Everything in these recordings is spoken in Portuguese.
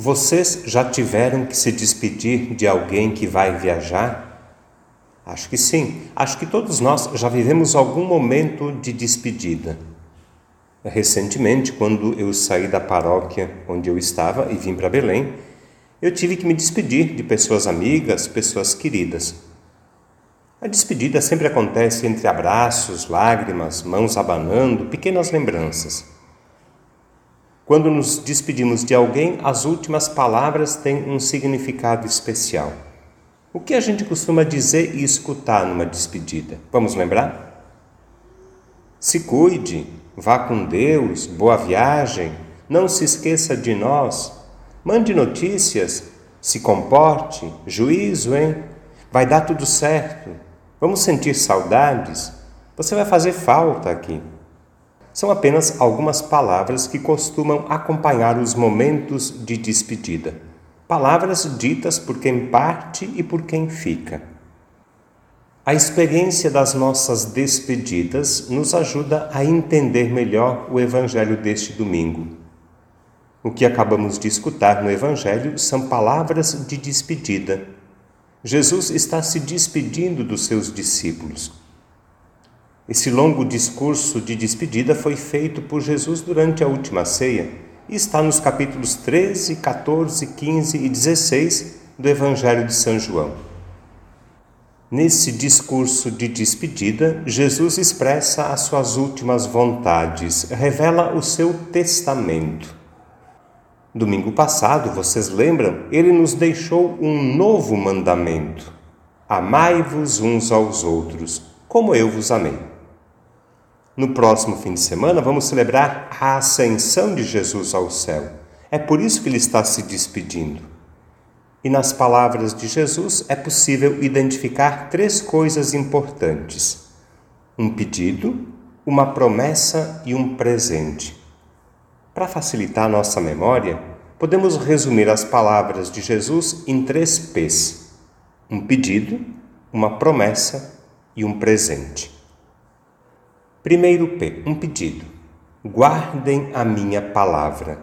Vocês já tiveram que se despedir de alguém que vai viajar? Acho que sim. Acho que todos nós já vivemos algum momento de despedida. Recentemente, quando eu saí da paróquia onde eu estava e vim para Belém, eu tive que me despedir de pessoas amigas, pessoas queridas. A despedida sempre acontece entre abraços, lágrimas, mãos abanando, pequenas lembranças. Quando nos despedimos de alguém, as últimas palavras têm um significado especial. O que a gente costuma dizer e escutar numa despedida? Vamos lembrar? Se cuide, vá com Deus, boa viagem, não se esqueça de nós, mande notícias, se comporte, juízo, hein? Vai dar tudo certo. Vamos sentir saudades. Você vai fazer falta aqui são apenas algumas palavras que costumam acompanhar os momentos de despedida. Palavras ditas por quem parte e por quem fica. A experiência das nossas despedidas nos ajuda a entender melhor o Evangelho deste domingo. O que acabamos de escutar no Evangelho são palavras de despedida. Jesus está se despedindo dos seus discípulos. Esse longo discurso de despedida foi feito por Jesus durante a última ceia e está nos capítulos 13, 14, 15 e 16 do Evangelho de São João. Nesse discurso de despedida, Jesus expressa as suas últimas vontades, revela o seu testamento. Domingo passado, vocês lembram, ele nos deixou um novo mandamento: Amai-vos uns aos outros, como eu vos amei. No próximo fim de semana, vamos celebrar a ascensão de Jesus ao céu. É por isso que ele está se despedindo. E nas palavras de Jesus é possível identificar três coisas importantes: um pedido, uma promessa e um presente. Para facilitar nossa memória, podemos resumir as palavras de Jesus em três P's: um pedido, uma promessa e um presente. Primeiro P, um pedido. Guardem a minha palavra.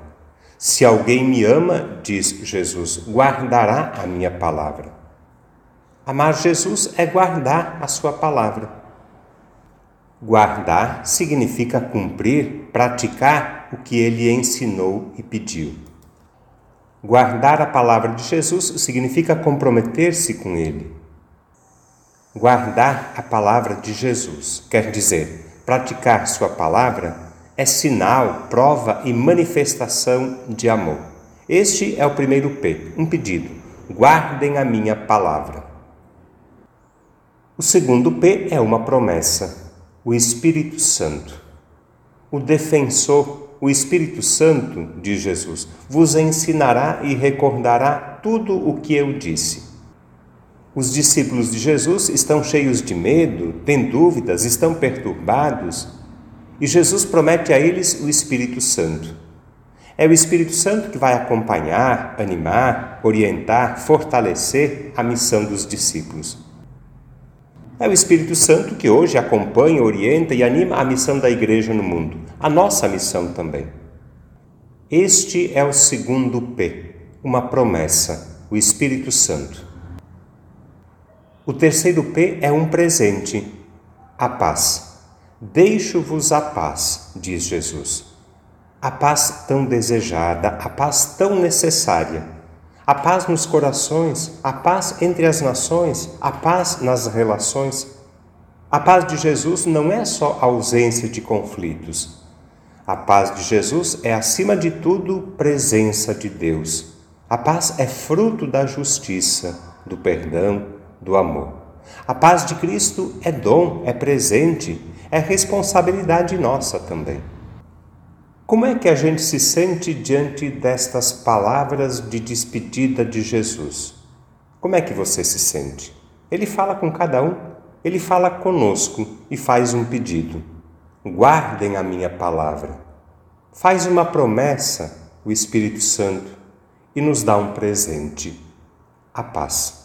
Se alguém me ama, diz Jesus, guardará a minha palavra. Amar Jesus é guardar a sua palavra. Guardar significa cumprir, praticar o que ele ensinou e pediu. Guardar a palavra de Jesus significa comprometer-se com ele. Guardar a palavra de Jesus quer dizer praticar Sua palavra é sinal, prova e manifestação de amor. Este é o primeiro P, um pedido: guardem a minha palavra. O segundo P é uma promessa: o Espírito Santo. O defensor, o Espírito Santo, diz Jesus, vos ensinará e recordará tudo o que eu disse. Os discípulos de Jesus estão cheios de medo, têm dúvidas, estão perturbados e Jesus promete a eles o Espírito Santo. É o Espírito Santo que vai acompanhar, animar, orientar, fortalecer a missão dos discípulos. É o Espírito Santo que hoje acompanha, orienta e anima a missão da Igreja no mundo, a nossa missão também. Este é o segundo P, uma promessa, o Espírito Santo. O terceiro P é um presente, a paz. Deixo-vos a paz, diz Jesus. A paz tão desejada, a paz tão necessária. A paz nos corações, a paz entre as nações, a paz nas relações. A paz de Jesus não é só ausência de conflitos. A paz de Jesus é, acima de tudo, presença de Deus. A paz é fruto da justiça, do perdão, do amor. A paz de Cristo é dom, é presente, é responsabilidade nossa também. Como é que a gente se sente diante destas palavras de despedida de Jesus? Como é que você se sente? Ele fala com cada um, ele fala conosco e faz um pedido. Guardem a minha palavra. Faz uma promessa, o Espírito Santo, e nos dá um presente: a paz.